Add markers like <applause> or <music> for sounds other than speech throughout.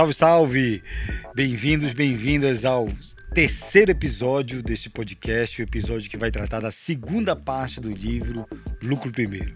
Salve, salve! Bem-vindos, bem-vindas ao terceiro episódio deste podcast, o episódio que vai tratar da segunda parte do livro Lucro Primeiro.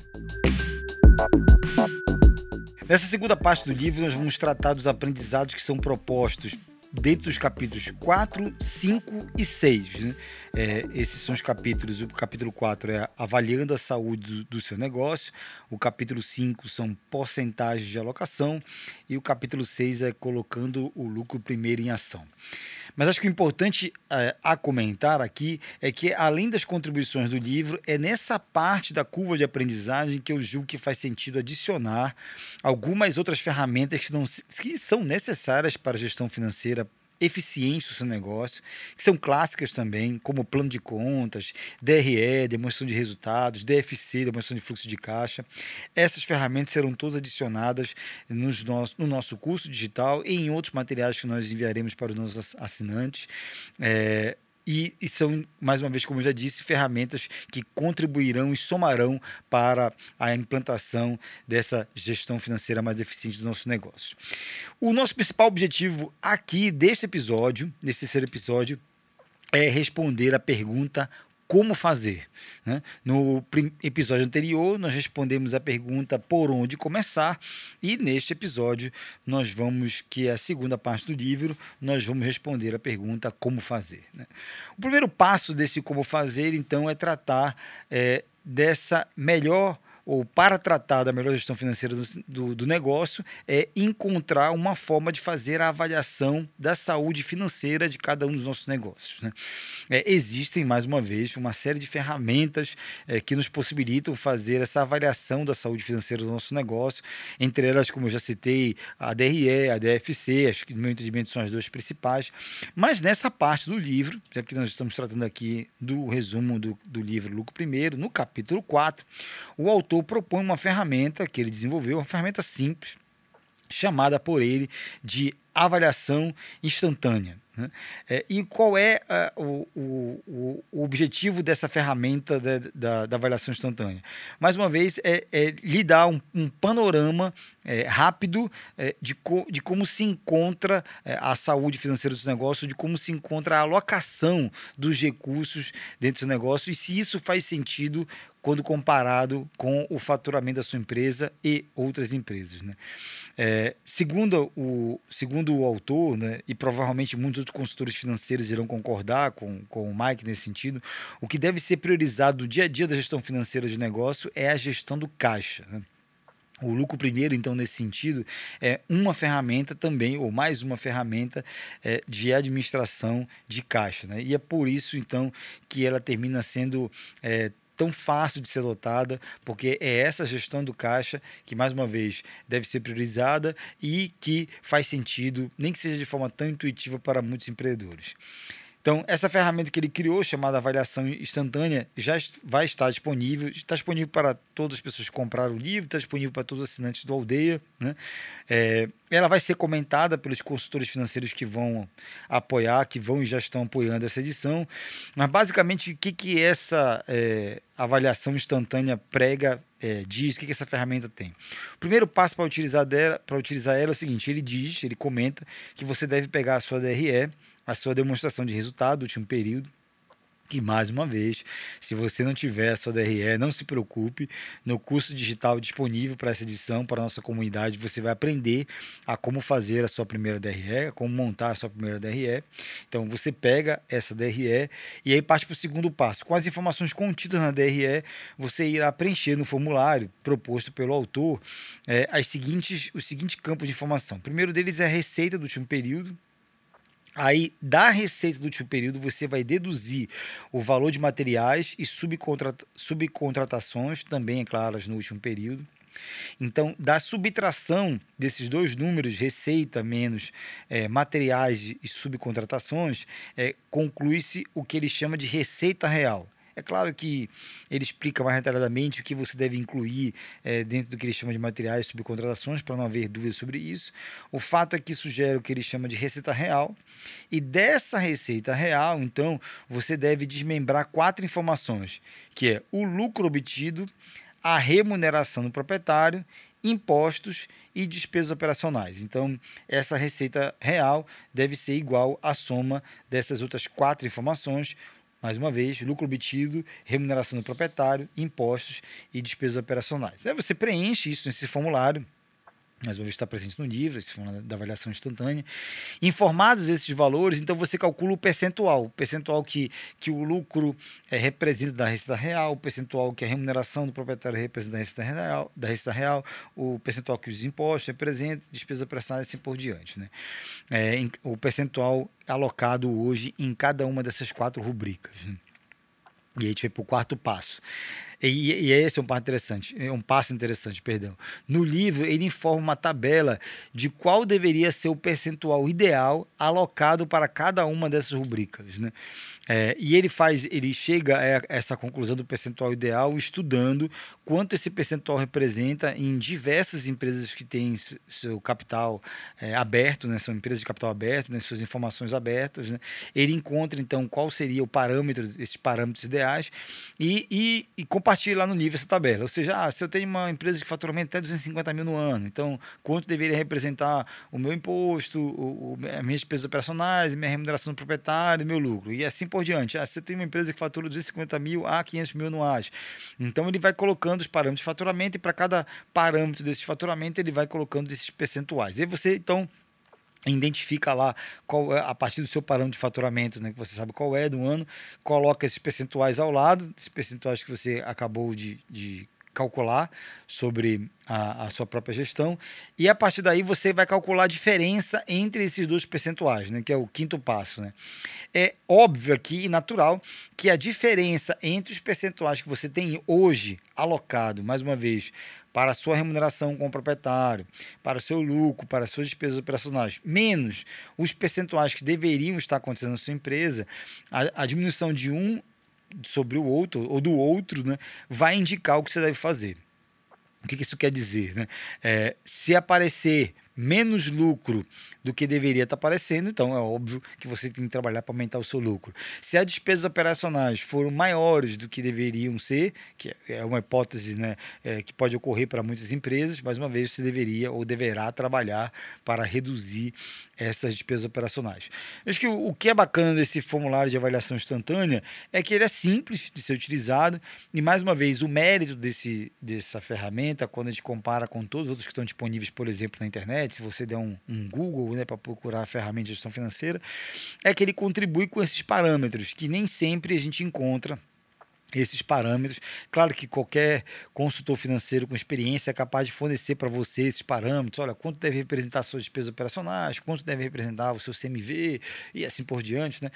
Nessa segunda parte do livro, nós vamos tratar dos aprendizados que são propostos dentro dos capítulos 4, 5 e 6. Né? É, esses são os capítulos. O capítulo 4 é avaliando a saúde do, do, seu negócio, o capítulo 5 são porcentagens de alocação e o capítulo 6 é colocando o lucro primeiro em ação. Mas acho que o importante é, a comentar aqui é que, além das contribuições do livro, é nessa parte da curva de aprendizagem que eu julgo que faz sentido adicionar algumas outras ferramentas que, não, que são necessárias para a gestão financeira eficientes do seu negócio, que são clássicas também, como plano de contas, DRE, demonstração de resultados, DFC, demonstração de fluxo de caixa. Essas ferramentas serão todas adicionadas nos nosso, no nosso curso digital e em outros materiais que nós enviaremos para os nossos assinantes. É, e, e, são, mais uma vez, como eu já disse, ferramentas que contribuirão e somarão para a implantação dessa gestão financeira mais eficiente dos nossos negócios. O nosso principal objetivo aqui deste episódio, nesse terceiro episódio, é responder a pergunta como fazer. Né? No episódio anterior, nós respondemos a pergunta por onde começar, e neste episódio, nós vamos, que é a segunda parte do livro, nós vamos responder a pergunta como fazer. Né? O primeiro passo desse como fazer, então, é tratar é, dessa melhor ou para tratar da melhor gestão financeira do, do, do, negócio, é encontrar uma forma de fazer a avaliação da saúde financeira de cada um dos nossos negócios. Né? É, existem, mais uma vez, uma série de ferramentas é, que nos possibilitam fazer essa avaliação da saúde financeira do nosso negócio, entre elas, como eu já citei, a DRE, a DFC, acho que no meu entendimento são as duas principais, mas nessa parte do livro, já que nós estamos tratando aqui do resumo do, do livro Lucro Primeiro, no capítulo 4, o autor autor propõe uma ferramenta que ele desenvolveu, uma ferramenta simples, chamada por ele de avaliação instantânea. Né? É, e qual é uh, o, o, o, objetivo dessa ferramenta da, da, da, avaliação instantânea? Mais uma vez, é, é lhe dar um, um panorama é, rápido é, de, co, de como se encontra é, a saúde financeira do negócio, de como se encontra a alocação dos recursos dentro do negócio e se isso faz sentido quando comparado com o faturamento da sua empresa e outras empresas. Né? É, segundo, o, segundo o autor, né, e provavelmente muitos outros consultores financeiros irão concordar com, com o Mike nesse sentido, o que deve ser priorizado no dia a dia da gestão financeira de negócio é a gestão do caixa. Né? O lucro primeiro, então, nesse sentido, é uma ferramenta também, ou mais uma ferramenta é, de administração de caixa. Né? E é por isso, então, que ela termina sendo é, tão fácil de ser adotada, porque é essa gestão do caixa que, mais uma vez, deve ser priorizada e que faz sentido, nem que seja de forma tão intuitiva para muitos empreendedores. Então, essa ferramenta que ele criou, chamada avaliação instantânea, já vai estar disponível. Está disponível para todas as pessoas que compraram o livro, está disponível para todos os assinantes do Aldeia. Né? É, ela vai ser comentada pelos consultores financeiros que vão apoiar, que vão e já estão apoiando essa edição. Mas, basicamente, o que, que essa é, avaliação instantânea prega é, diz, o que, que essa ferramenta tem. O primeiro passo para utilizar, dela, para utilizar ela é o seguinte: ele diz, ele comenta que você deve pegar a sua DRE a sua demonstração de resultado do último período. Que mais uma vez, se você não tiver a sua DRE, não se preocupe. No curso digital disponível para essa edição, para a nossa comunidade, você vai aprender a como fazer a sua primeira DRE, como montar a sua primeira DRE. Então você pega essa DRE e aí parte para o segundo passo. Com as informações contidas na DRE, você irá preencher no formulário proposto pelo autor é, as seguintes, os seguintes campos de informação. O primeiro deles é a receita do último período Aí, da receita do último período, você vai deduzir o valor de materiais e subcontratações, também, é claro, no último período. Então, da subtração desses dois números, receita menos é, materiais e subcontratações, é, conclui-se o que ele chama de receita real. É claro que ele explica mais detalhadamente o que você deve incluir é, dentro do que ele chama de materiais subcontratações, para não haver dúvidas sobre isso. O fato é que sugere o que ele chama de receita real. E dessa receita real, então, você deve desmembrar quatro informações, que é o lucro obtido, a remuneração do proprietário, impostos e despesas operacionais. Então, essa receita real deve ser igual à soma dessas outras quatro informações, mais uma vez, lucro obtido, remuneração do proprietário, impostos e despesas operacionais. Aí você preenche isso nesse formulário mais uma vez está presente no livro, esse da avaliação instantânea. Informados esses valores, então você calcula o percentual, o percentual que, que o lucro é, representa da receita real, o percentual que a remuneração do proprietário representa da receita real, da receita real o percentual que os impostos representam, despesas operacionais e assim por diante. Né? É, em, o percentual alocado hoje em cada uma dessas quatro rubricas. E a gente vai para o quarto passo. E, e esse é um passo interessante, é um passo interessante, perdão. No livro, ele informa uma tabela de qual deveria ser o percentual ideal alocado para cada uma dessas rubricas. Né? É, e ele faz, ele chega a essa conclusão do percentual ideal estudando quanto esse percentual representa em diversas empresas que têm seu capital é, aberto, né? são empresas de capital aberto, né? suas informações abertas. Né? Ele encontra então qual seria o parâmetro, esses parâmetros ideais e, e, e compartilha lá no livro essa tabela. Ou seja, ah, se eu tenho uma empresa de faturamento até 250 mil no ano, então quanto deveria representar o meu imposto, o, o, as minhas despesas operacionais, minha remuneração do proprietário, meu lucro e assim por diante. Ah, você tem uma empresa que fatura 250 mil a 500 mil anuais. Então, ele vai colocando os parâmetros de faturamento e para cada parâmetro desse faturamento, ele vai colocando esses percentuais. E você, então, identifica lá qual é, a partir do seu parâmetro de faturamento, né, que você sabe qual é do ano, coloca esses percentuais ao lado, esses percentuais que você acabou de, de calcular sobre a, a, sua própria gestão. E a partir daí você vai calcular a diferença entre esses dois percentuais, né, que é o quinto passo. Né? É óbvio aqui e natural que a diferença entre os percentuais que você tem hoje alocado, mais uma vez, para a sua remuneração com o proprietário, para o seu lucro, para as suas despesas operacionais, menos os percentuais que deveriam estar acontecendo na sua empresa, a, a diminuição de um sobre o outro, ou do outro, né, vai indicar o que você deve fazer. O que, isso quer dizer? Né? É, se aparecer menos lucro do que deveria estar aparecendo, então é óbvio que você tem que trabalhar para aumentar o seu lucro. Se as despesas operacionais foram maiores do que deveriam ser, que é uma hipótese né, é, que pode ocorrer para muitas empresas, mais uma vez você deveria ou deverá trabalhar para reduzir essas despesas operacionais. Acho que o, o que é bacana desse formulário de avaliação instantânea é que ele é simples de ser utilizado e, mais uma vez, o mérito desse, dessa ferramenta, quando a gente compara com todos os outros que estão disponíveis, por exemplo, na internet, se você der um, um Google né, para procurar a ferramenta de gestão financeira, é que ele contribui com esses parâmetros que nem sempre a gente encontra esses parâmetros. Claro que qualquer consultor financeiro com experiência é capaz de fornecer para você esses parâmetros. Olha, quanto deve representar suas despesas operacionais, quanto deve representar o seu CMV e assim por diante. Né?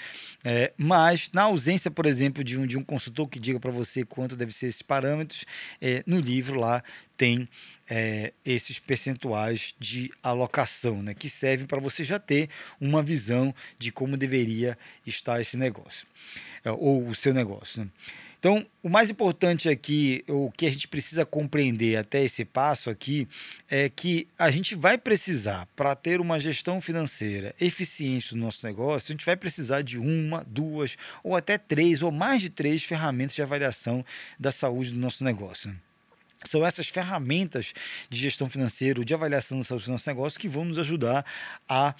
É, mas, na ausência, por exemplo, de um, de um consultor que diga para você quanto deve ser esses parâmetros, é, no livro lá tem é, esses percentuais de alocação, né, que servem para você já ter uma visão de como deveria estar esse negócio, é, ou o seu negócio. Né? Então, o mais importante aqui, o que a gente precisa compreender até esse passo aqui, é que a gente vai precisar, para ter uma gestão financeira eficiente do nosso negócio, a gente vai precisar de uma, duas, ou até três, ou mais de três ferramentas de avaliação da saúde do nosso negócio. São essas ferramentas de gestão financeira, de avaliação da saúde do nosso negócio, que vão nos ajudar a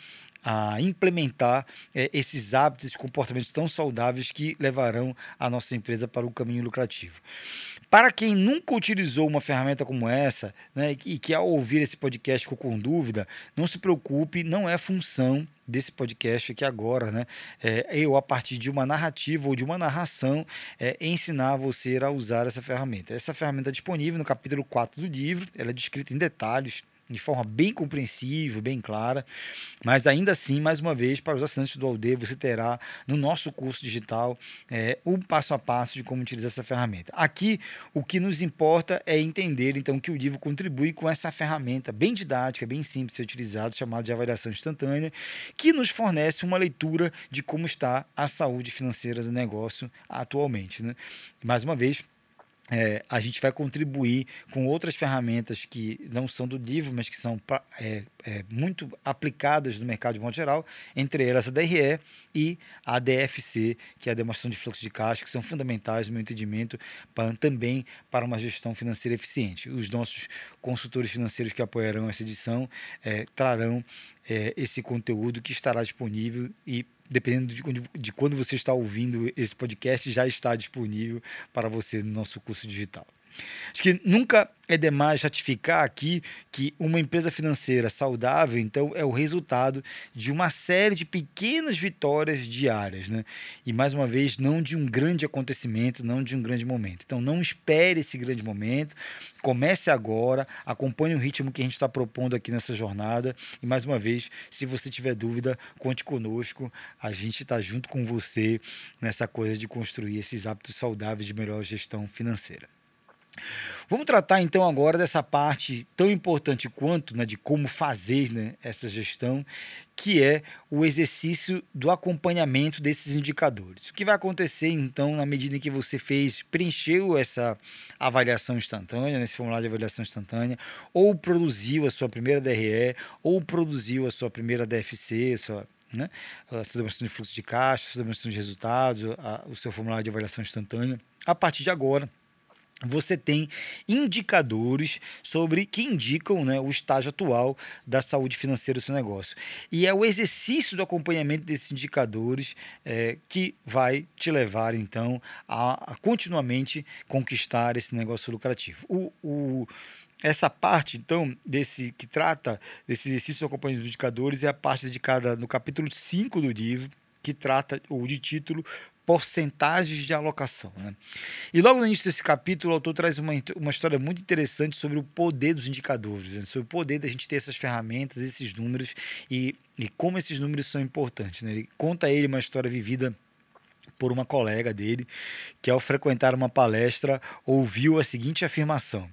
a implementar é, esses hábitos, esses comportamentos tão saudáveis que levarão a nossa empresa para o caminho lucrativo. Para quem nunca utilizou uma ferramenta como essa, né, e que ao ouvir esse podcast ficou com dúvida, não se preocupe, não é função desse podcast aqui agora, né? É, eu, a partir de uma narrativa ou de uma narração, é, ensinar você a usar essa ferramenta. Essa ferramenta é disponível no capítulo 4 do livro, ela é descrita em detalhes de forma bem compreensível, bem clara, mas ainda assim, mais uma vez, para os assinantes do Aldeia, você terá no nosso curso digital é, um passo a passo de como utilizar essa ferramenta. Aqui, o que nos importa é entender, então, que o livro contribui com essa ferramenta bem didática, bem simples de ser utilizada, chamada de avaliação instantânea, que nos fornece uma leitura de como está a saúde financeira do negócio atualmente. Né? Mais uma vez, é, a gente vai contribuir com outras ferramentas que não são do livro, mas que são é, é, muito aplicadas no mercado de modo geral, entre elas a DRE e a DFC, que é a demonstração de fluxo de caixa, que são fundamentais, no meu entendimento, para, também para uma gestão financeira eficiente. Os nossos consultores financeiros que apoiarão essa edição é, trarão é, esse conteúdo que estará disponível e dependendo de, de quando você está ouvindo esse podcast, já está disponível para você no nosso curso digital. Acho que nunca é demais ratificar aqui que uma empresa financeira saudável, então, é o resultado de uma série de pequenas vitórias diárias, né? E mais uma vez, não de um grande acontecimento, não de um grande momento. Então, não espere esse grande momento, comece agora, acompanhe o ritmo que a gente está propondo aqui nessa jornada. E mais uma vez, se você tiver dúvida, conte conosco, a gente está junto com você nessa coisa de construir esses hábitos saudáveis de melhor gestão financeira. Vamos tratar então agora dessa parte tão importante quanto né, de como fazer né, essa gestão, que é o exercício do acompanhamento desses indicadores. O que vai acontecer então na medida em que você fez, preencheu essa avaliação instantânea, nesse formulário de avaliação instantânea, ou produziu a sua primeira DRE, ou produziu a sua primeira DFC, a sua né? a sua demonstração de fluxo de caixa, a sua demonstração de resultados, a, o seu formulário de avaliação instantânea. A partir de agora, você tem indicadores sobre que indicam né, o estágio atual da saúde financeira do seu negócio. E é o exercício do acompanhamento desses indicadores é, que vai te levar, então, a, a, continuamente conquistar esse negócio lucrativo. O, o, essa parte, então, desse que trata desse exercício do acompanhamento dos indicadores é a parte dedicada no capítulo 5 do livro, que trata, ou de título, porcentagens de alocação. Né? E logo no início desse capítulo, o autor traz uma, uma história muito interessante sobre o poder dos indicadores, né? sobre o poder da gente ter essas ferramentas, esses números e, e como esses números são importantes. Né? Ele conta a ele uma história vivida por uma colega dele, que ao frequentar uma palestra ouviu a seguinte afirmação: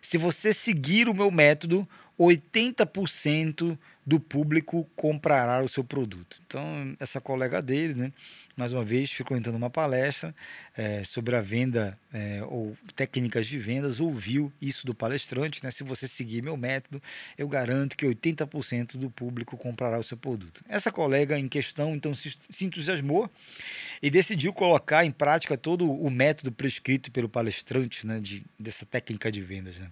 Se você seguir o meu método, 80% do público comprará o seu produto. Então, essa colega dele, né, mais uma vez, frequentando uma palestra é, sobre a venda é, ou técnicas de vendas, ouviu isso do palestrante. Né, se você seguir meu método, eu garanto que 80% do público comprará o seu produto. Essa colega em questão, então, se, se entusiasmou e decidiu colocar em prática todo o método prescrito pelo palestrante né, de, dessa técnica de vendas. Né.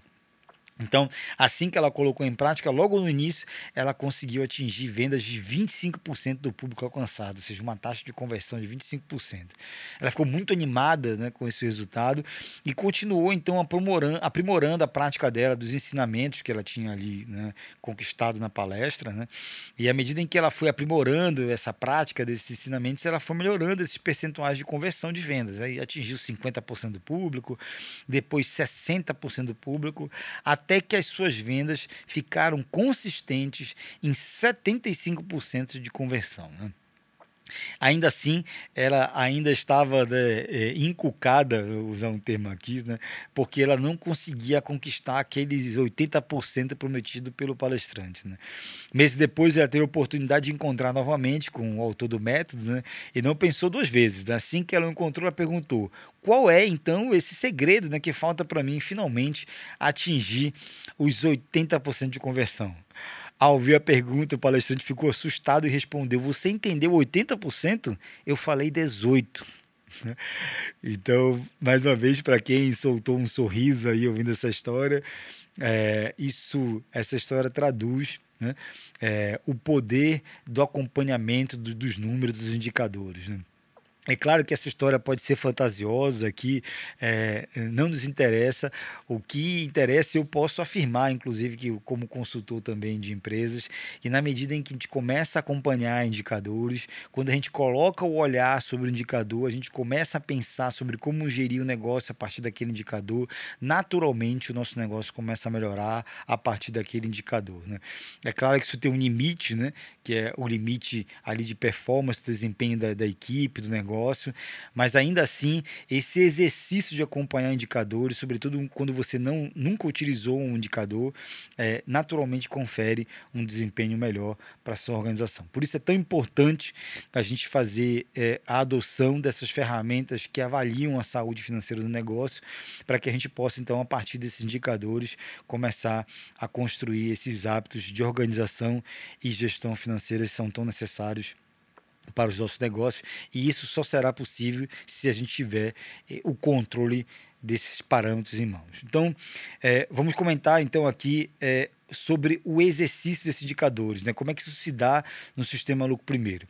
Então, assim que ela colocou em prática, logo no início, ela conseguiu atingir vendas de 25% do público alcançado, ou seja, uma taxa de conversão de 25%. Ela ficou muito animada né, com esse resultado e continuou, então, aprimorando, aprimorando a prática dela, dos ensinamentos que ela tinha ali né, conquistado na palestra. Né? E à medida em que ela foi aprimorando essa prática desses ensinamentos, ela foi melhorando esses percentuais de conversão de vendas. Aí atingiu 50% do público, depois 60% do público, até até que as suas vendas ficaram consistentes em 75% de conversão. Né? Ainda assim, ela ainda estava né, é, inculcada, vou usar um termo aqui, né, porque ela não conseguia conquistar aqueles 80% prometido pelo palestrante. Né. Meses depois, ela teve a oportunidade de encontrar novamente com o autor do método né, e não pensou duas vezes. Né. Assim que ela o encontrou, ela perguntou: qual é então esse segredo né, que falta para mim finalmente atingir os 80% de conversão? Ao ouvir a pergunta, o palestrante ficou assustado e respondeu: Você entendeu 80%? Eu falei 18%. <laughs> Então, mais uma vez, para quem soltou um sorriso aí ouvindo essa história, é, isso, essa história traduz né, é, o poder do acompanhamento do, dos números, dos indicadores. Né? É claro que essa história pode ser fantasiosa, que é, não nos interessa. O que interessa, eu posso afirmar, inclusive, que como consultor também de empresas, que na medida em que a gente começa a acompanhar indicadores, quando a gente coloca o olhar sobre o indicador, a gente começa a pensar sobre como gerir o negócio a partir daquele indicador, naturalmente o nosso negócio começa a melhorar a partir daquele indicador. Né? É claro que isso tem um limite, né? que é o limite ali de performance, desempenho da, da equipe, do negócio negócio, mas ainda assim, esse exercício de acompanhar indicadores, sobretudo quando você não, nunca utilizou um indicador, é, naturalmente confere um desempenho melhor para sua organização. Por isso é tão importante a gente fazer é, a adoção dessas ferramentas que avaliam a saúde financeira do negócio, para que a gente possa, então, a partir desses indicadores, começar a construir esses hábitos de organização e gestão financeira que são tão necessários para os nossos negócios e isso só será possível se a gente tiver eh, o controle desses parâmetros em mãos. Então, eh, vamos comentar então aqui eh, sobre o exercício desses indicadores, né? Como é que isso se dá no sistema lucro primeiro?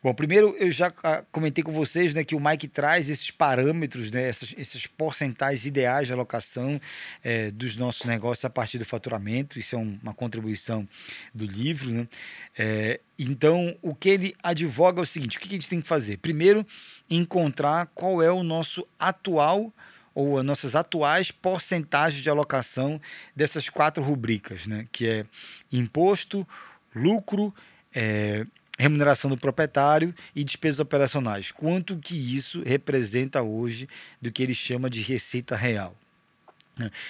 Bom, primeiro eu já ah, comentei com vocês né, que o Mike traz esses parâmetros, né, essas, esses porcentais ideais de alocação é, dos nossos negócios a partir do faturamento. Isso é um, uma contribuição do livro. Né? É, então, o que ele advoga é o seguinte: o que a gente tem que fazer? Primeiro, encontrar qual é o nosso atual ou as nossas atuais porcentagens de alocação dessas quatro rubricas, né? que é imposto, lucro, é, remuneração do proprietário e despesas operacionais. Quanto que isso representa hoje do que ele chama de receita real?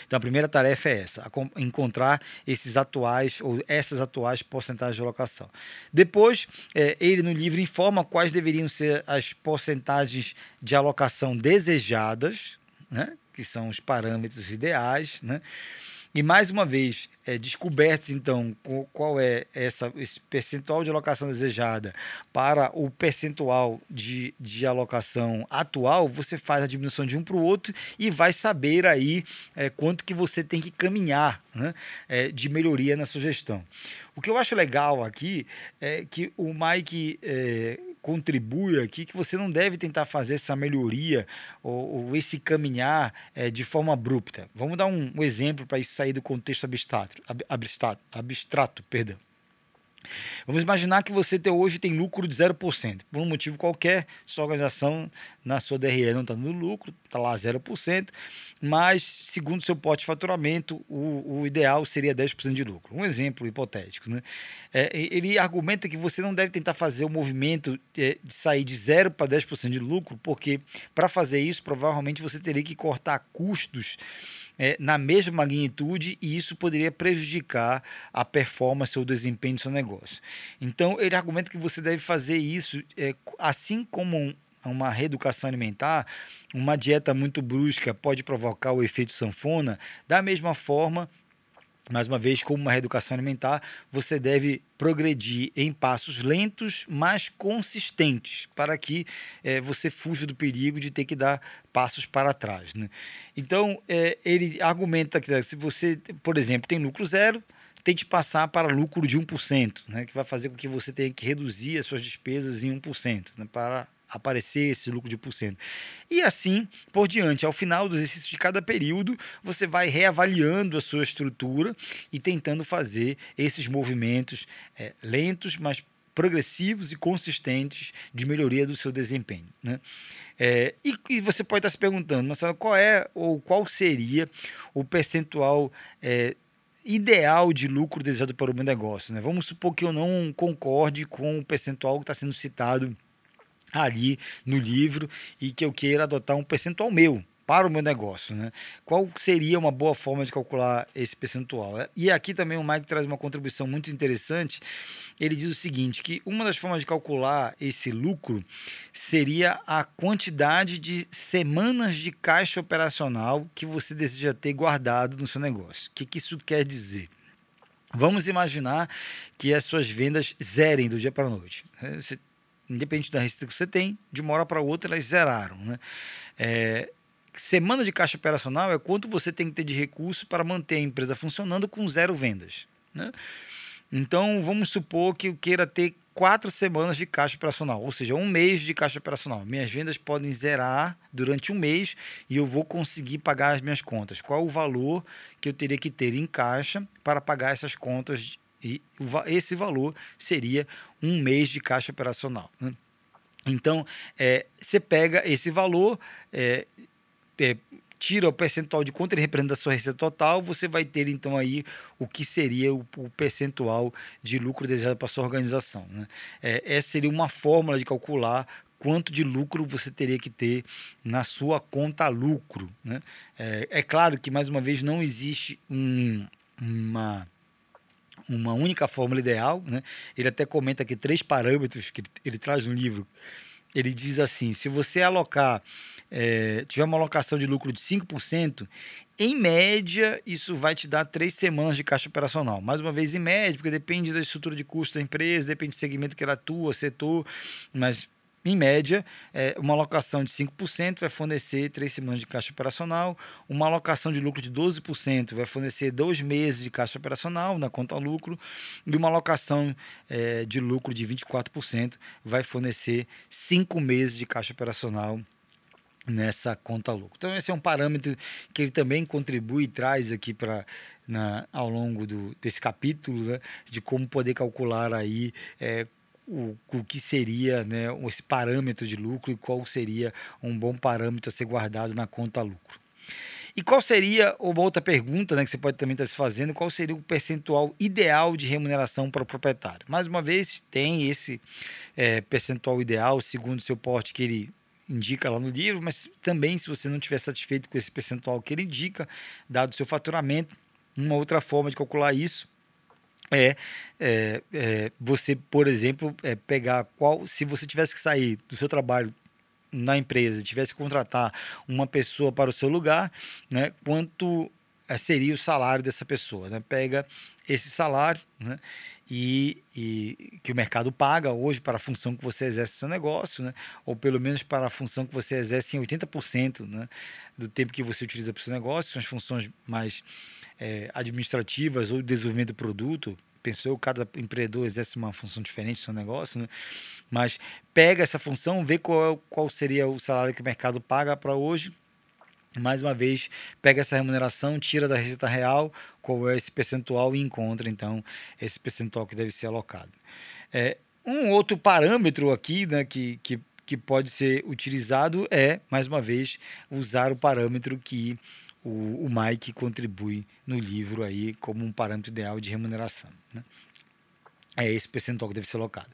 Então a primeira tarefa é essa, encontrar esses atuais ou essas atuais porcentagens de alocação. Depois, é, ele no livro informa quais deveriam ser as porcentagens de alocação desejadas, né? que são os parâmetros ideais, né? E mais uma vez, é, descobertos então qual é essa, esse percentual de alocação desejada para o percentual de, de alocação atual, você faz a diminuição de um para o outro e vai saber aí é, quanto que você tem que caminhar né, é, de melhoria na sua gestão. O que eu acho legal aqui é que o Mike é, contribui aqui que você não deve tentar fazer essa melhoria ou, ou esse caminhar é, de forma abrupta. Vamos dar um, um exemplo para isso sair do contexto abstrato, abstrato, abstrato perdão. Vamos imaginar que você hoje tem lucro de 0%. Por um motivo qualquer, sua organização na sua DRE não está dando lucro, está lá 0%, mas segundo seu pote de faturamento, o, o ideal seria 10% de lucro. Um exemplo hipotético. Né? É, ele argumenta que você não deve tentar fazer o movimento é, de sair de 0 para 10% de lucro, porque para fazer isso, provavelmente você teria que cortar custos é, na mesma magnitude e isso poderia prejudicar a performance ou o desempenho do seu negócio. Então, ele argumenta que você deve fazer isso é, assim como um, uma reeducação alimentar, uma dieta muito brusca pode provocar o efeito sanfona, da mesma forma mais uma vez, como uma reeducação alimentar, você deve progredir em passos lentos, mas consistentes, para que é, você fuja do perigo de ter que dar passos para trás. Né? Então, é, ele argumenta que se você, por exemplo, tem lucro zero, tente passar para lucro de 1%, né, que vai fazer com que você tenha que reduzir as suas despesas em 1%, né, para aparecer esse lucro de por cento. E assim por diante. Ao final do exercício de cada período, você vai reavaliando a sua estrutura e tentando fazer esses movimentos é, lentos, mas progressivos e consistentes de melhoria do seu desempenho. Né? É, e, e, você pode estar se perguntando, Marcelo, qual é ou qual seria o percentual é, ideal de lucro desejado para o meu negócio? Né? Vamos supor que eu não concorde com o percentual que está sendo citado ali no livro e que eu queira adotar um percentual meu para o meu negócio, né? Qual seria uma boa forma de calcular esse percentual? E aqui também o Mike traz uma contribuição muito interessante. Ele diz o seguinte, que uma das formas de calcular esse lucro seria a quantidade de semanas de caixa operacional que você deseja ter guardado no seu negócio. O que, que isso quer dizer? Vamos imaginar que as suas vendas zerem do dia para a noite. Você independente da receita que você tem, de uma hora para outra elas zeraram. Né? É, semana de caixa operacional é quanto você tem que ter de recurso para manter a empresa funcionando com zero vendas. Né? Então, vamos supor que eu queira ter quatro semanas de caixa operacional, ou seja, um mês de caixa operacional. Minhas vendas podem zerar durante um mês e eu vou conseguir pagar as minhas contas. Qual o valor que eu teria que ter em caixa para pagar essas contas e esse valor seria um mês de caixa operacional. Né? Então, é, você pega esse valor, é, é, tira o percentual de quanto ele representa a sua receita total, você vai ter então aí o que seria o, o percentual de lucro desejado para sua organização. Né? É, essa seria uma fórmula de calcular quanto de lucro você teria que ter na sua conta lucro. Né? É, é claro que, mais uma vez, não existe um, uma uma única fórmula ideal. Né? Ele até comenta aqui três parâmetros que ele, ele traz no livro. Ele diz assim: se você alocar, é, tiver uma alocação de lucro de 5%, em média, isso vai te dar três semanas de caixa operacional. Mais uma vez, em média, porque depende da estrutura de custo da empresa, depende do segmento que ela atua, setor, mas em média, é, uma alocação de 5% vai fornecer três semanas de caixa operacional, uma alocação de lucro de 12% vai fornecer dois meses de caixa operacional na conta lucro, e uma alocação é, de lucro de 24% vai fornecer cinco meses de caixa operacional nessa conta lucro. Então esse é um parâmetro que ele também contribui e traz aqui para ao longo do, desse capítulo né, de como poder calcular aí é, o, o que seria né, esse parâmetro de lucro e qual seria um bom parâmetro a ser guardado na conta lucro. E qual seria, uma outra pergunta né, que você pode também estar se fazendo, qual seria o percentual ideal de remuneração para o proprietário? Mais uma vez, tem esse é, percentual ideal, segundo o seu porte que ele indica lá no livro, mas também se você não estiver satisfeito com esse percentual que ele indica, dado o seu faturamento, uma outra forma de calcular isso é, é, é, você, por exemplo, é, pegar qual. Se você tivesse que sair do seu trabalho na empresa, tivesse que contratar uma pessoa para o seu lugar, né, quanto é, seria o salário dessa pessoa? Né? Pega esse salário né, e, e, que o mercado paga hoje para a função que você exerce no seu negócio, né, ou pelo menos para a função que você exerce em 80% né, do tempo que você utiliza para o seu negócio, são as funções mais é, administrativas ou desenvolvimento do produto, pensou, cada empreendedor exerce uma função diferente no seu negócio, né? mas pega essa função, vê qual, é qual seria o salário que o mercado paga para hoje, mais uma vez, pega essa remuneração, tira da receita real, qual é esse percentual e encontra, então, esse percentual que deve ser alocado. É, um outro parâmetro aqui né, que, que, que pode ser utilizado é, mais uma vez, usar o parâmetro que o, o Mike contribui no livro aí como um parâmetro ideal de remuneração. Né? É esse percentual que deve ser alocado.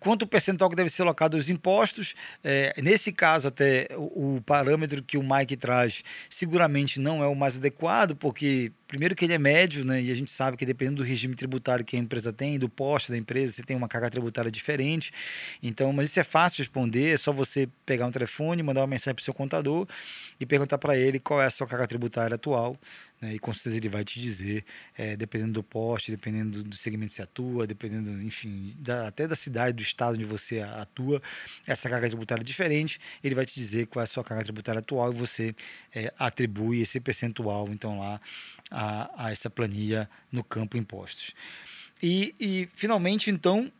Quanto o percentual que deve ser alocado aos impostos, é, nesse caso, até o, o, parâmetro que o Mike traz seguramente não é o mais adequado, porque primeiro que ele é médio, né? E a gente sabe que dependendo do regime tributário que a empresa tem, do posto da empresa, você tem uma carga tributária diferente. Então, mas isso é fácil de responder, é só você pegar um telefone, mandar uma mensagem para o seu contador e perguntar para ele qual é a sua carga tributária atual. Né? E com certeza ele vai te dizer, é, dependendo do poste, dependendo do segmento que você atua, dependendo, enfim, da, até da cidade, do estado onde você atua, essa carga tributária é diferente, ele vai te dizer qual é a sua carga tributária atual e você é, atribui esse percentual, então, lá a, a essa planilha no campo impostos. E, e, finalmente, então,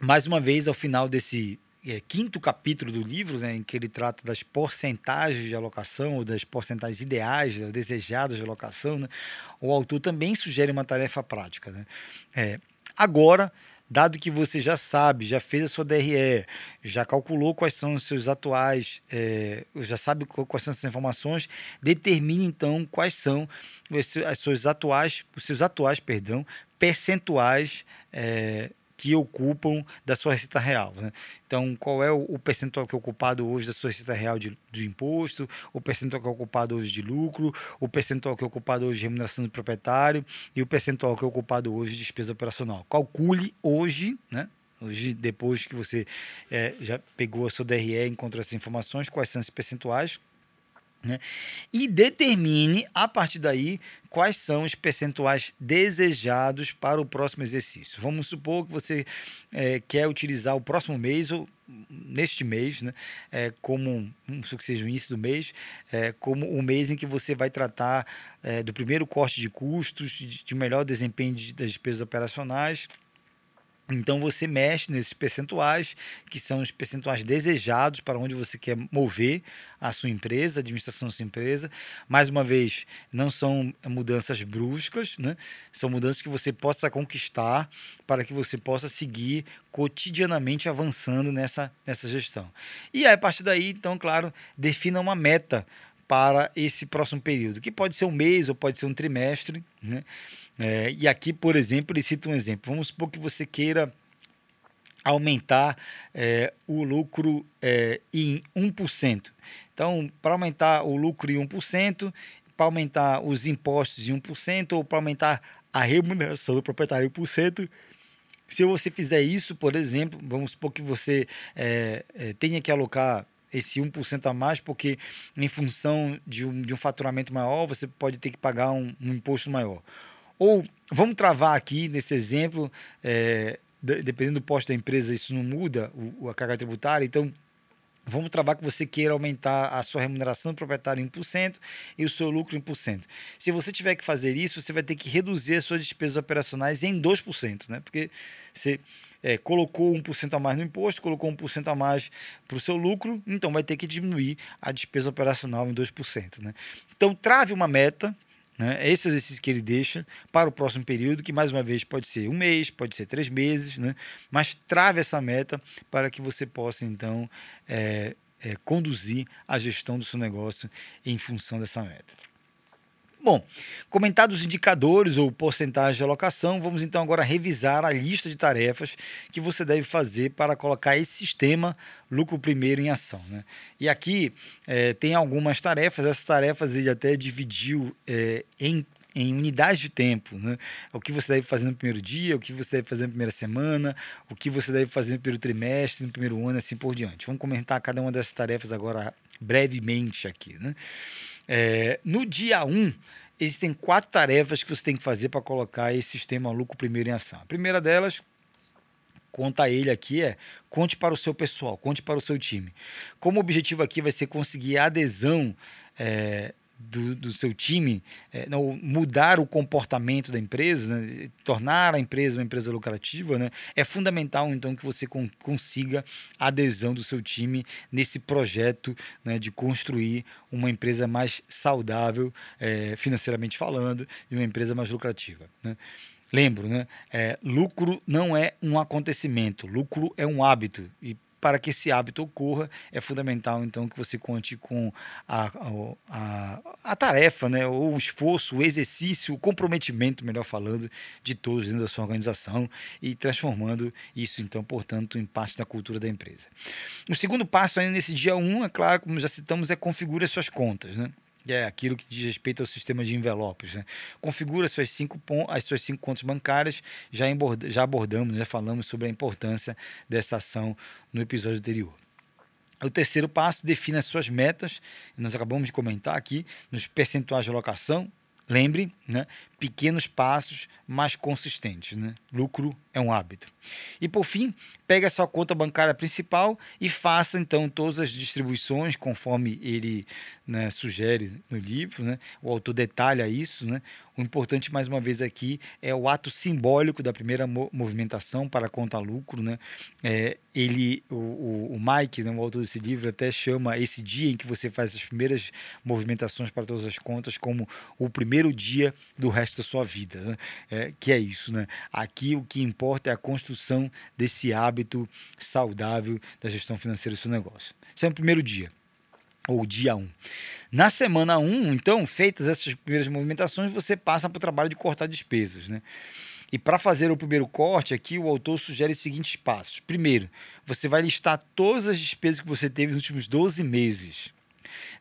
mais uma vez, ao final desse é, quinto capítulo do livro, né, em que ele trata das porcentagens de alocação, ou das porcentagens ideais, ou desejadas de alocação, né, o autor também sugere uma tarefa prática. Né? É, agora, dado que você já sabe, já fez a sua DRE, já calculou quais são os seus atuais, é, já sabe quais são essas informações, determine então quais são as suas atuais, os seus atuais, perdão, percentuais é, que ocupam da sua receita real. Né? Então, qual é o, percentual que é ocupado hoje da sua receita real de, de imposto, o percentual que é ocupado hoje de lucro, o percentual que é ocupado hoje de remuneração do proprietário e o percentual que é ocupado hoje de despesa operacional. Calcule hoje, né? Hoje, depois que você é, já pegou a sua DRE e encontrou essas informações, quais são esses percentuais, né? E determine, a partir daí, quais são os percentuais desejados para o próximo exercício. Vamos supor que você é, quer utilizar o próximo mês, ou neste mês, né, é, como, sei que seja o início do mês, é, como o mês em que você vai tratar é, do primeiro corte de custos, de, de melhor desempenho de, das despesas operacionais então você mexe nesses percentuais, que são os percentuais desejados para onde você quer mover a sua empresa, a administração da sua empresa. Mais uma vez, não são mudanças bruscas, né? são mudanças que você possa conquistar para que você possa seguir cotidianamente avançando nessa, nessa gestão. E aí, a partir daí, então, claro, defina uma meta para esse próximo período, que pode ser um mês ou pode ser um trimestre, né? É, e aqui, por exemplo, ele cita um exemplo. Vamos supor que você queira aumentar é, o lucro é, em 1%. Então, para aumentar o lucro em 1%, para aumentar os impostos em 1%, ou para aumentar a remuneração do proprietário em 1%, se você fizer isso, por exemplo, vamos supor que você é, é, tenha que alocar esse 1% a mais, porque em função de um, de um faturamento maior, você pode ter que pagar um, um imposto maior. Ou vamos travar aqui nesse exemplo, é, dependendo do posto da empresa, isso não muda o, a carga tributária, então Vamos travar que você queira aumentar a sua remuneração do proprietário em 1% e o seu lucro em 1%. Se você tiver que fazer isso, você vai ter que reduzir as suas despesas operacionais em 2%, né? Porque você é, colocou 1% a mais no imposto, colocou 1% a mais para o seu lucro, então vai ter que diminuir a despesa operacional em 2%. Né? Então, trave uma meta né? Esse é o exercício que ele deixa para o próximo período, que mais uma vez pode ser um mês, pode ser três meses, né? mas trave essa meta para que você possa então é, é, conduzir a gestão do seu negócio em função dessa meta. Bom, comentados os indicadores ou porcentagem de alocação, vamos então agora revisar a lista de tarefas que você deve fazer para colocar esse sistema lucro primeiro em ação. Né? E aqui é, tem algumas tarefas, essas tarefas ele até dividiu é, em em unidades de tempo, né? O que você deve fazer no primeiro dia, o que você deve fazer na primeira semana, o que você deve fazer no primeiro trimestre, no primeiro ano, assim por diante. Vamos comentar cada uma dessas tarefas agora brevemente aqui, né? É, no dia 1, um, existem quatro tarefas que você tem que fazer para colocar esse sistema lucro primeiro em ação. A primeira delas, conta ele aqui, é conte para o seu pessoal, conte para o seu time. Como objetivo aqui vai ser conseguir adesão é, do, do seu time, é, não, mudar o comportamento da empresa, né, tornar a empresa uma empresa lucrativa, né, é fundamental então que você con consiga a adesão do seu time nesse projeto né, de construir uma empresa mais saudável, é, financeiramente falando, e uma empresa mais lucrativa. Né. Lembro, né? É, lucro não é um acontecimento, lucro é um hábito. E para que esse hábito ocorra, é fundamental então que você conte com a, a, a, tarefa, né, o esforço, o exercício, o comprometimento, melhor falando, de todos dentro da sua organização e transformando isso, então, portanto, em parte da cultura da empresa. O segundo passo ainda nesse dia 1, um, é claro, como já citamos, é configure as suas contas. Né? É aquilo que diz respeito ao sistema de envelopes. Né? Configura suas cinco, as suas cinco contas bancárias, já, já abordamos, já falamos sobre a importância dessa ação no episódio anterior. O terceiro passo, defina as suas metas, nós acabamos de comentar aqui, nos percentuais de alocação, lembre, né, pequenos passos mais consistentes. Né? Lucro é um hábito. E por fim, pegue a sua conta bancária principal e faça então todas as distribuições conforme ele né, sugere no livro. Né? O autor detalha isso. Né? O importante, mais uma vez, aqui é o ato simbólico da primeira movimentação para a conta lucro. Né? É, ele, o, o Mike, né, o autor desse livro, até chama esse dia em que você faz as primeiras movimentações para todas as contas como o primeiro dia do resto da sua vida, né? é, que é isso, né? Aqui o que importa é a construção desse hábito saudável da gestão financeira do seu negócio. Esse é o primeiro dia ou dia 1. Um. Na semana 1, um, então, feitas essas primeiras movimentações, você passa para o trabalho de cortar despesas, né? E para fazer o primeiro corte aqui, o autor sugere os seguintes passos. Primeiro, você vai listar todas as despesas que você teve nos últimos 12 meses.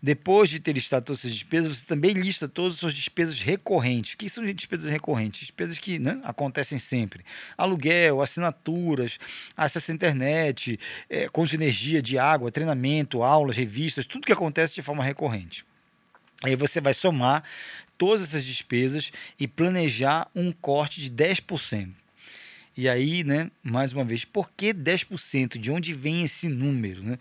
Depois de ter listado todas as despesas, você também lista todas as suas despesas recorrentes. O que são despesas recorrentes? Despesas que né, acontecem sempre. Aluguel, assinaturas, acesso à internet, é, conta de energia, de água, treinamento, aulas, revistas, tudo que acontece de forma recorrente. Aí você vai somar todas essas despesas e planejar um corte de 10%. E aí, né, mais uma vez, por que 10%? De onde vem esse número? Né?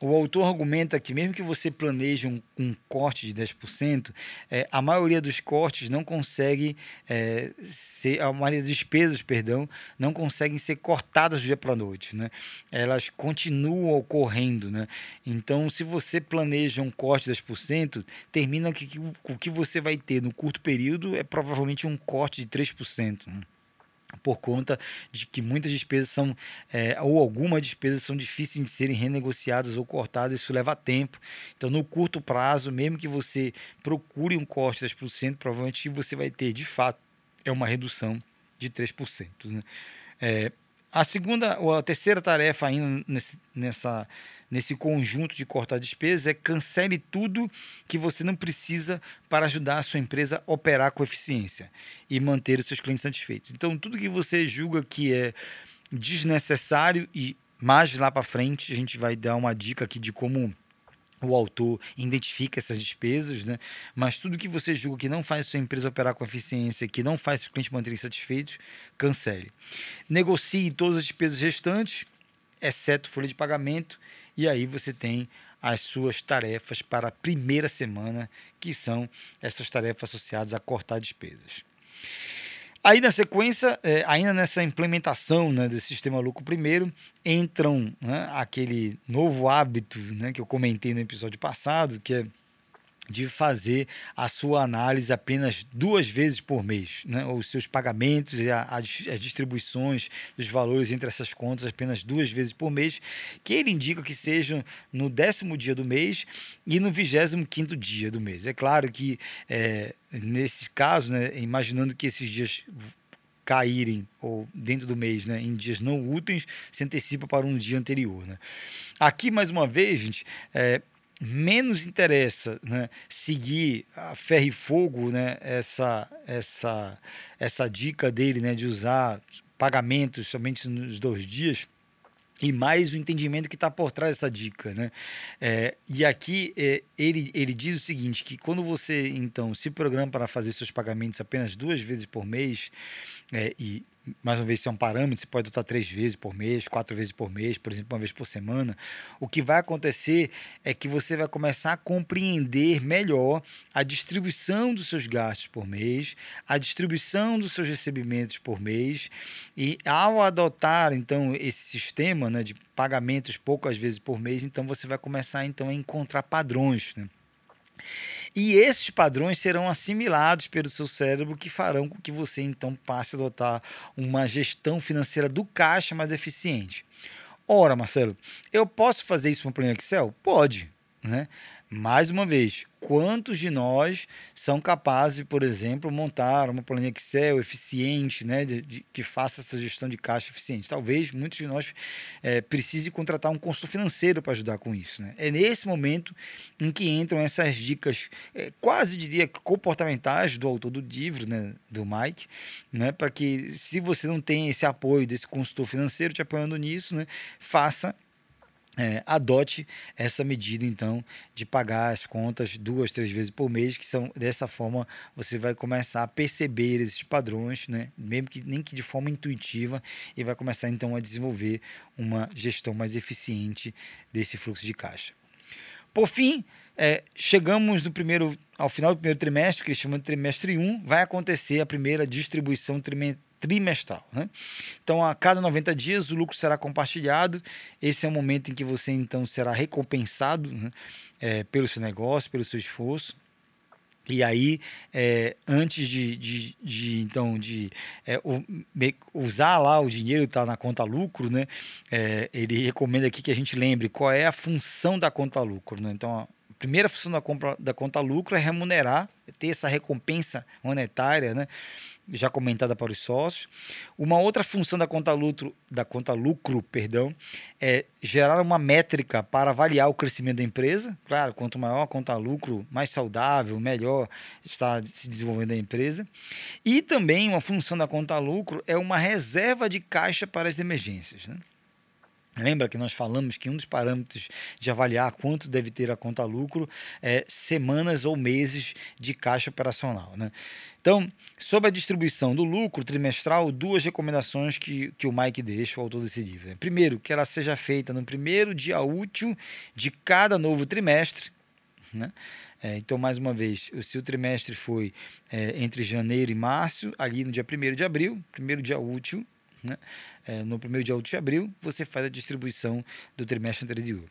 O autor argumenta que, mesmo que você planeje um, um corte de 10%, é, a maioria dos cortes não consegue é, ser, a maioria das despesas, perdão, não conseguem ser cortadas do dia para a noite. Né? Elas continuam ocorrendo. Né? Então, se você planeja um corte de 10%, termina que, que o que você vai ter no curto período é provavelmente um corte de 3%. Né? Por conta de que muitas despesas são, é, ou algumas despesas são difíceis de serem renegociadas ou cortadas, isso leva tempo. Então, no curto prazo, mesmo que você procure um corte de 10%, provavelmente você vai ter, de fato, é uma redução de 3%. Né? É, a segunda, ou a terceira tarefa ainda nesse, nessa, nesse conjunto de cortar despesas é cancele tudo que você não precisa para ajudar a sua empresa a operar com eficiência e manter os seus clientes satisfeitos. Então, tudo que você julga que é desnecessário e mais lá para frente a gente vai dar uma dica aqui de como o autor identifica essas despesas, né? mas tudo que você julga que não faz sua empresa operar com eficiência, que não faz os clientes manterem satisfeitos, cancele. Negocie todas as despesas restantes, exceto folha de pagamento, e aí você tem as suas tarefas para a primeira semana, que são essas tarefas associadas a cortar despesas. Aí, na sequência, é, ainda nessa implementação né, desse sistema lucro primeiro, entram né, aquele novo hábito né, que eu comentei no episódio passado, que é de fazer a sua análise apenas duas vezes por mês, né? os seus pagamentos e a, a, as distribuições dos valores entre essas contas apenas duas vezes por mês, que ele indica que sejam no décimo dia do mês e no vigésimo quinto dia do mês. É claro que é, nesse caso, né, imaginando que esses dias caírem ou dentro do mês, né, em dias não úteis, se antecipa para um dia anterior, né? Aqui mais uma vez, gente, é, menos interessa né, seguir a ferro e fogo né, essa, essa, essa dica dele né, de usar pagamentos somente nos dois dias e mais o entendimento que está por trás dessa dica, né? É, e aqui é, ele, ele diz o seguinte, que quando você então se programa para fazer seus pagamentos apenas duas vezes por mês é, e mais uma vez, isso é um parâmetro, você pode adotar três vezes por mês, quatro vezes por mês, por exemplo, uma vez por semana. O que vai acontecer é que você vai começar a compreender melhor a distribuição dos seus gastos por mês, a distribuição dos seus recebimentos por mês, e ao adotar, então, esse sistema né, de pagamentos poucas vezes por mês, então você vai começar então, a encontrar padrões. Né? E esses padrões serão assimilados pelo seu cérebro, que farão com que você então passe a adotar uma gestão financeira do caixa mais eficiente. Ora, Marcelo, eu posso fazer isso com um planilha Excel? Pode, né? Mais uma vez, quantos de nós são capazes de, por exemplo, montar uma planilha Excel eficiente, né, de, de, que faça essa gestão de caixa eficiente? Talvez muitos de nós é, precisem contratar um consultor financeiro para ajudar com isso. Né? É nesse momento em que entram essas dicas, é, quase diria comportamentais do autor do livro, né, do Mike, né, para que, se você não tem esse apoio desse consultor financeiro te apoiando nisso, né, faça é, adote essa medida então de pagar as contas duas, três vezes por mês, que são dessa forma você vai começar a perceber esses padrões, né? mesmo que nem que de forma intuitiva, e vai começar então a desenvolver uma gestão mais eficiente desse fluxo de caixa. Por fim, é, chegamos no primeiro, ao final do primeiro trimestre, que eles chamam de trimestre 1, vai acontecer a primeira distribuição trimestral. Né? Então, a cada 90 dias, o lucro será compartilhado. Esse é o momento em que você, então, será recompensado né? é, pelo seu negócio, pelo seu esforço. E aí, é, antes de, de, de, então de é, usar lá o dinheiro está na conta lucro, né, é, ele recomenda aqui que a gente lembre qual é a função da conta lucro. Né? Então, a primeira função da, compra, da conta lucro é remunerar, ter essa recompensa monetária, né, já comentada para os sócios. Uma outra função da conta lucro, da conta lucro, perdão, é gerar uma métrica para avaliar o crescimento da empresa. Claro, quanto maior a conta lucro, mais saudável, melhor está se desenvolvendo a empresa. E também uma função da conta lucro é uma reserva de caixa para as emergências. Né? Lembra que nós falamos que um dos parâmetros de avaliar quanto deve ter a conta lucro é semanas ou meses de caixa operacional. Né? Então, sobre a distribuição do lucro trimestral, duas recomendações que, que o Mike deixa, o autor desse livro. Né? Primeiro, que ela seja feita no primeiro dia útil de cada novo trimestre. Né? É, então, mais uma vez, o seu trimestre foi é, entre janeiro e março, ali no dia 1 de abril, primeiro dia útil, né? É, no primeiro dia de abril, você faz a distribuição do trimestre anterior.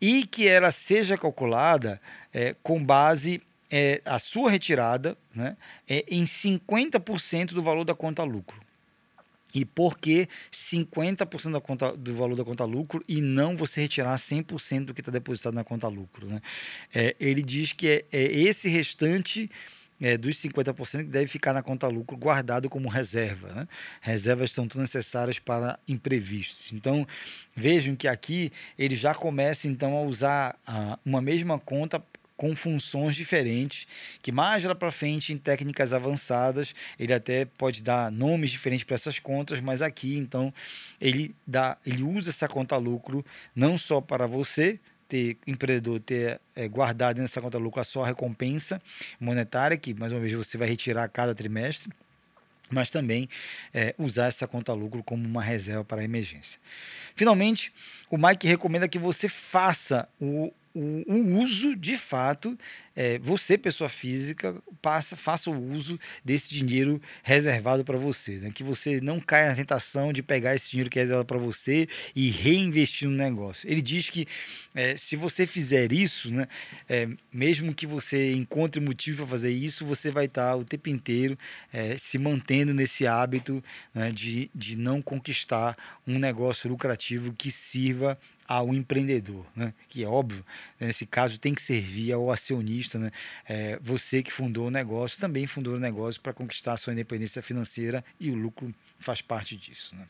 E que ela seja calculada é, com base é, a sua retirada né, é em 50% do valor da conta lucro. E por que 50% da conta, do valor da conta lucro e não você retirar 100% do que está depositado na conta lucro? Né? É, ele diz que é, é esse restante é, dos 50% que deve ficar na conta lucro guardado como reserva. Né? Reservas são necessárias para imprevistos. Então, vejam que aqui ele já começa então a usar ah, uma mesma conta com funções diferentes, que mais lá para frente, em técnicas avançadas, ele até pode dar nomes diferentes para essas contas, mas aqui, então, ele, dá, ele usa essa conta lucro não só para você, ter empreendedor ter é, guardado nessa conta lucro a sua recompensa monetária, que mais uma vez você vai retirar a cada trimestre, mas também é, usar essa conta lucro como uma reserva para emergência. Finalmente, o Mike recomenda que você faça o o, uso de fato, é, você, pessoa física, passa, faça o uso desse dinheiro reservado para você. Né? Que você não caia na tentação de pegar esse dinheiro que é reservado para você e reinvestir no negócio. Ele diz que é, se você fizer isso, né, é, mesmo que você encontre motivo para fazer isso, você vai estar o tempo inteiro é, se mantendo nesse hábito né, de, de não conquistar um negócio lucrativo que sirva ao empreendedor, né? que é óbvio, nesse caso tem que servir ao acionista, né? É, você que fundou o negócio também fundou o negócio para conquistar a sua independência financeira e o lucro faz parte disso. Né?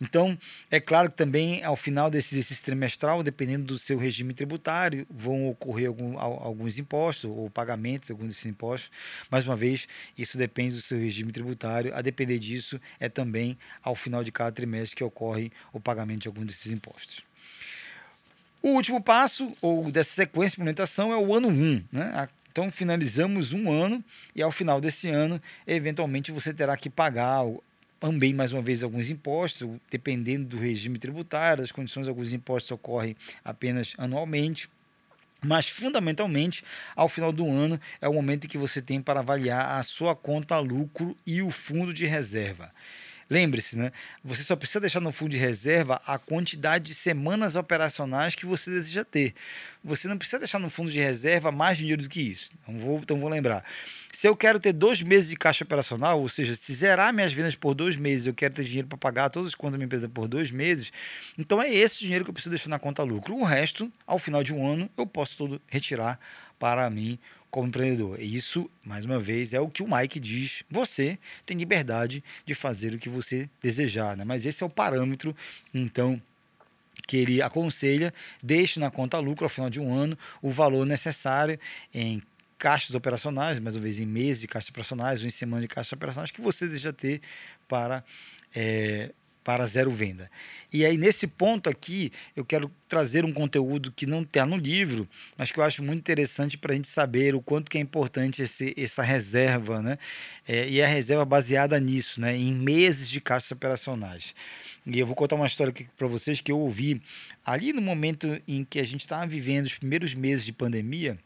Então, é claro que também ao final desse exercício trimestral, dependendo do seu regime tributário, vão ocorrer algum, alguns impostos ou pagamento de alguns desses impostos. Mais uma vez, isso depende do seu regime tributário. A depender disso, é também ao final de cada trimestre que ocorre o pagamento de alguns desses impostos. O último passo, ou dessa sequência de implementação, é o ano 1. Né? Então, finalizamos um ano e ao final desse ano, eventualmente, você terá que pagar também, mais uma vez, alguns impostos, dependendo do regime tributário, das condições, alguns impostos ocorrem apenas anualmente. Mas, fundamentalmente, ao final do ano é o momento em que você tem para avaliar a sua conta lucro e o fundo de reserva. Lembre-se, né? Você só precisa deixar no fundo de reserva a quantidade de semanas operacionais que você deseja ter. Você não precisa deixar no fundo de reserva mais dinheiro do que isso. Então vou, então vou lembrar. Se eu quero ter dois meses de caixa operacional, ou seja, se zerar minhas vendas por dois meses, eu quero ter dinheiro para pagar todas as contas da minha empresa por dois meses, então é esse dinheiro que eu preciso deixar na conta lucro. O resto, ao final de um ano, eu posso todo retirar para mim como empreendedor. E isso, mais uma vez, é o que o Mike diz. Você tem liberdade de fazer o que você desejar, né? mas esse é o parâmetro, então, que ele aconselha, deixe na conta lucro ao final de um ano o valor necessário em caixas operacionais, mais uma vez em meses de caixas operacionais ou em semana de caixas operacionais que você deseja ter para é, para zero venda. E aí, nesse ponto aqui, eu quero trazer um conteúdo que não está no livro, mas que eu acho muito interessante para a gente saber o quanto que é importante esse, essa reserva, né? É, e a reserva baseada nisso, né? em meses de caixas operacionais. E eu vou contar uma história aqui para vocês que eu ouvi ali no momento em que a gente estava vivendo os primeiros meses de pandemia,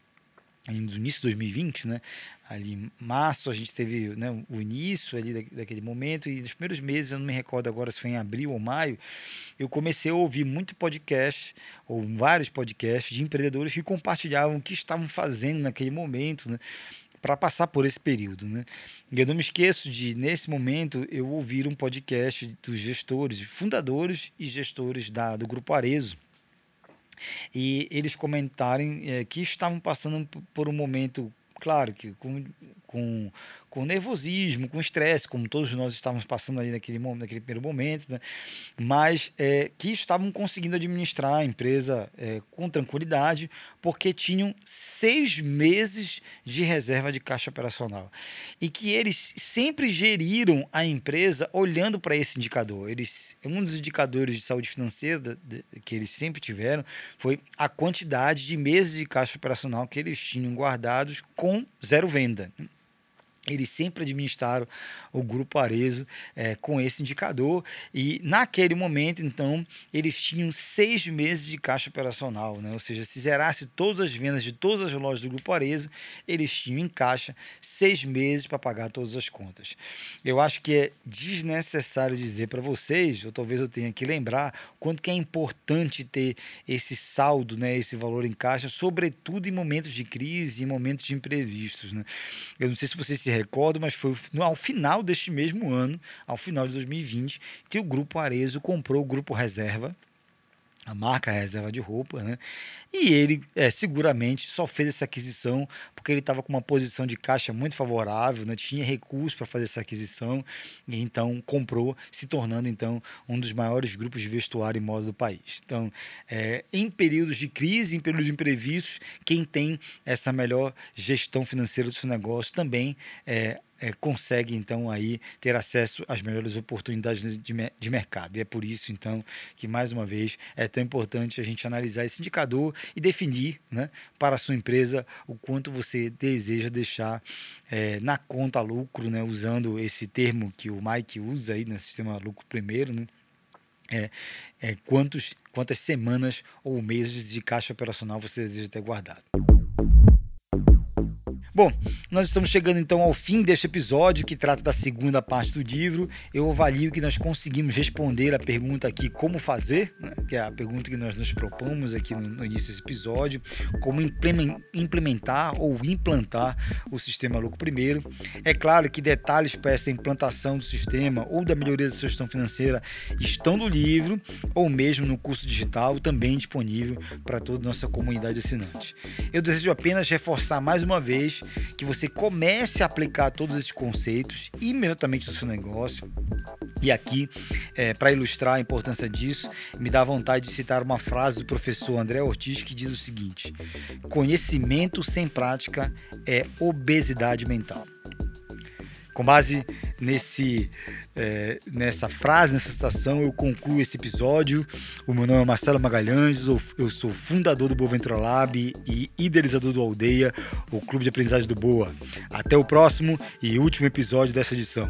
no início de 2020, né? Ali em março a gente teve né, o início ali daquele momento e nos primeiros meses, eu não me recordo agora se foi em abril ou maio, eu comecei a ouvir muito podcast, ou vários podcasts de empreendedores que compartilhavam o que estavam fazendo naquele momento, né? para passar por esse período. Né? E eu não me esqueço de, nesse momento, eu ouvir um podcast dos gestores, fundadores e gestores da, do Grupo Arezo, e eles comentarem é, que estavam passando por um momento, claro, que com, com com nervosismo, com estresse, como todos nós estávamos passando ali naquele, naquele primeiro momento, né? mas é, que estavam conseguindo administrar a empresa é, com tranquilidade, porque tinham seis meses de reserva de caixa operacional. E que eles sempre geriram a empresa olhando para esse indicador. Eles, um dos indicadores de saúde financeira que eles sempre tiveram foi a quantidade de meses de caixa operacional que eles tinham guardados com zero venda eles sempre administraram o grupo Arezo é, com esse indicador e naquele momento então eles tinham seis meses de caixa operacional, né? ou seja, se zerasse todas as vendas de todas as lojas do grupo Arezo, eles tinham em caixa seis meses para pagar todas as contas. Eu acho que é desnecessário dizer para vocês, ou talvez eu tenha que lembrar, quanto que é importante ter esse saldo, né, esse valor em caixa, sobretudo em momentos de crise, em momentos de imprevistos. Né? Eu não sei se vocês se recordo, mas foi ao final deste mesmo ano, ao final de 2020, que o Grupo Arezo comprou o Grupo Reserva, a marca reserva de roupa, né? E ele é, seguramente só fez essa aquisição porque ele estava com uma posição de caixa muito favorável, né? tinha recursos para fazer essa aquisição e então comprou, se tornando então um dos maiores grupos de vestuário e moda do país. Então, é, em períodos de crise, em períodos imprevistos, quem tem essa melhor gestão financeira do seu negócio também é, é, consegue então aí ter acesso às melhores oportunidades de, de mercado. E é por isso então que mais uma vez é tão importante a gente analisar esse indicador e definir né, para a sua empresa o quanto você deseja deixar é, na conta lucro, né, usando esse termo que o Mike usa aí no né, sistema lucro primeiro, né, é, é, quantos, quantas semanas ou meses de caixa operacional você deseja ter guardado. Bom, nós estamos chegando então ao fim deste episódio que trata da segunda parte do livro. Eu avalio que nós conseguimos responder a pergunta aqui como fazer, né, que é a pergunta que nós nos propomos aqui no, no início desse episódio, como implementar ou implantar o sistema Louco Primeiro. É claro que detalhes para essa implantação do sistema ou da melhoria da sua gestão financeira estão no livro ou mesmo no curso digital também disponível para toda a nossa comunidade assinante. Eu desejo apenas reforçar mais uma vez que você comece a aplicar todos esses conceitos imediatamente no seu negócio. E aqui, é, para ilustrar a importância disso, me dá vontade de citar uma frase do professor André Ortiz que diz o seguinte: Conhecimento sem prática é obesidade mental. Com base nesse, é, nessa frase, nessa citação, eu concluo esse episódio. O meu nome é Marcelo Magalhães, eu sou fundador do Boa Lab e idealizador do Aldeia, o clube de aprendizagem do Boa. Até o próximo e último episódio dessa edição.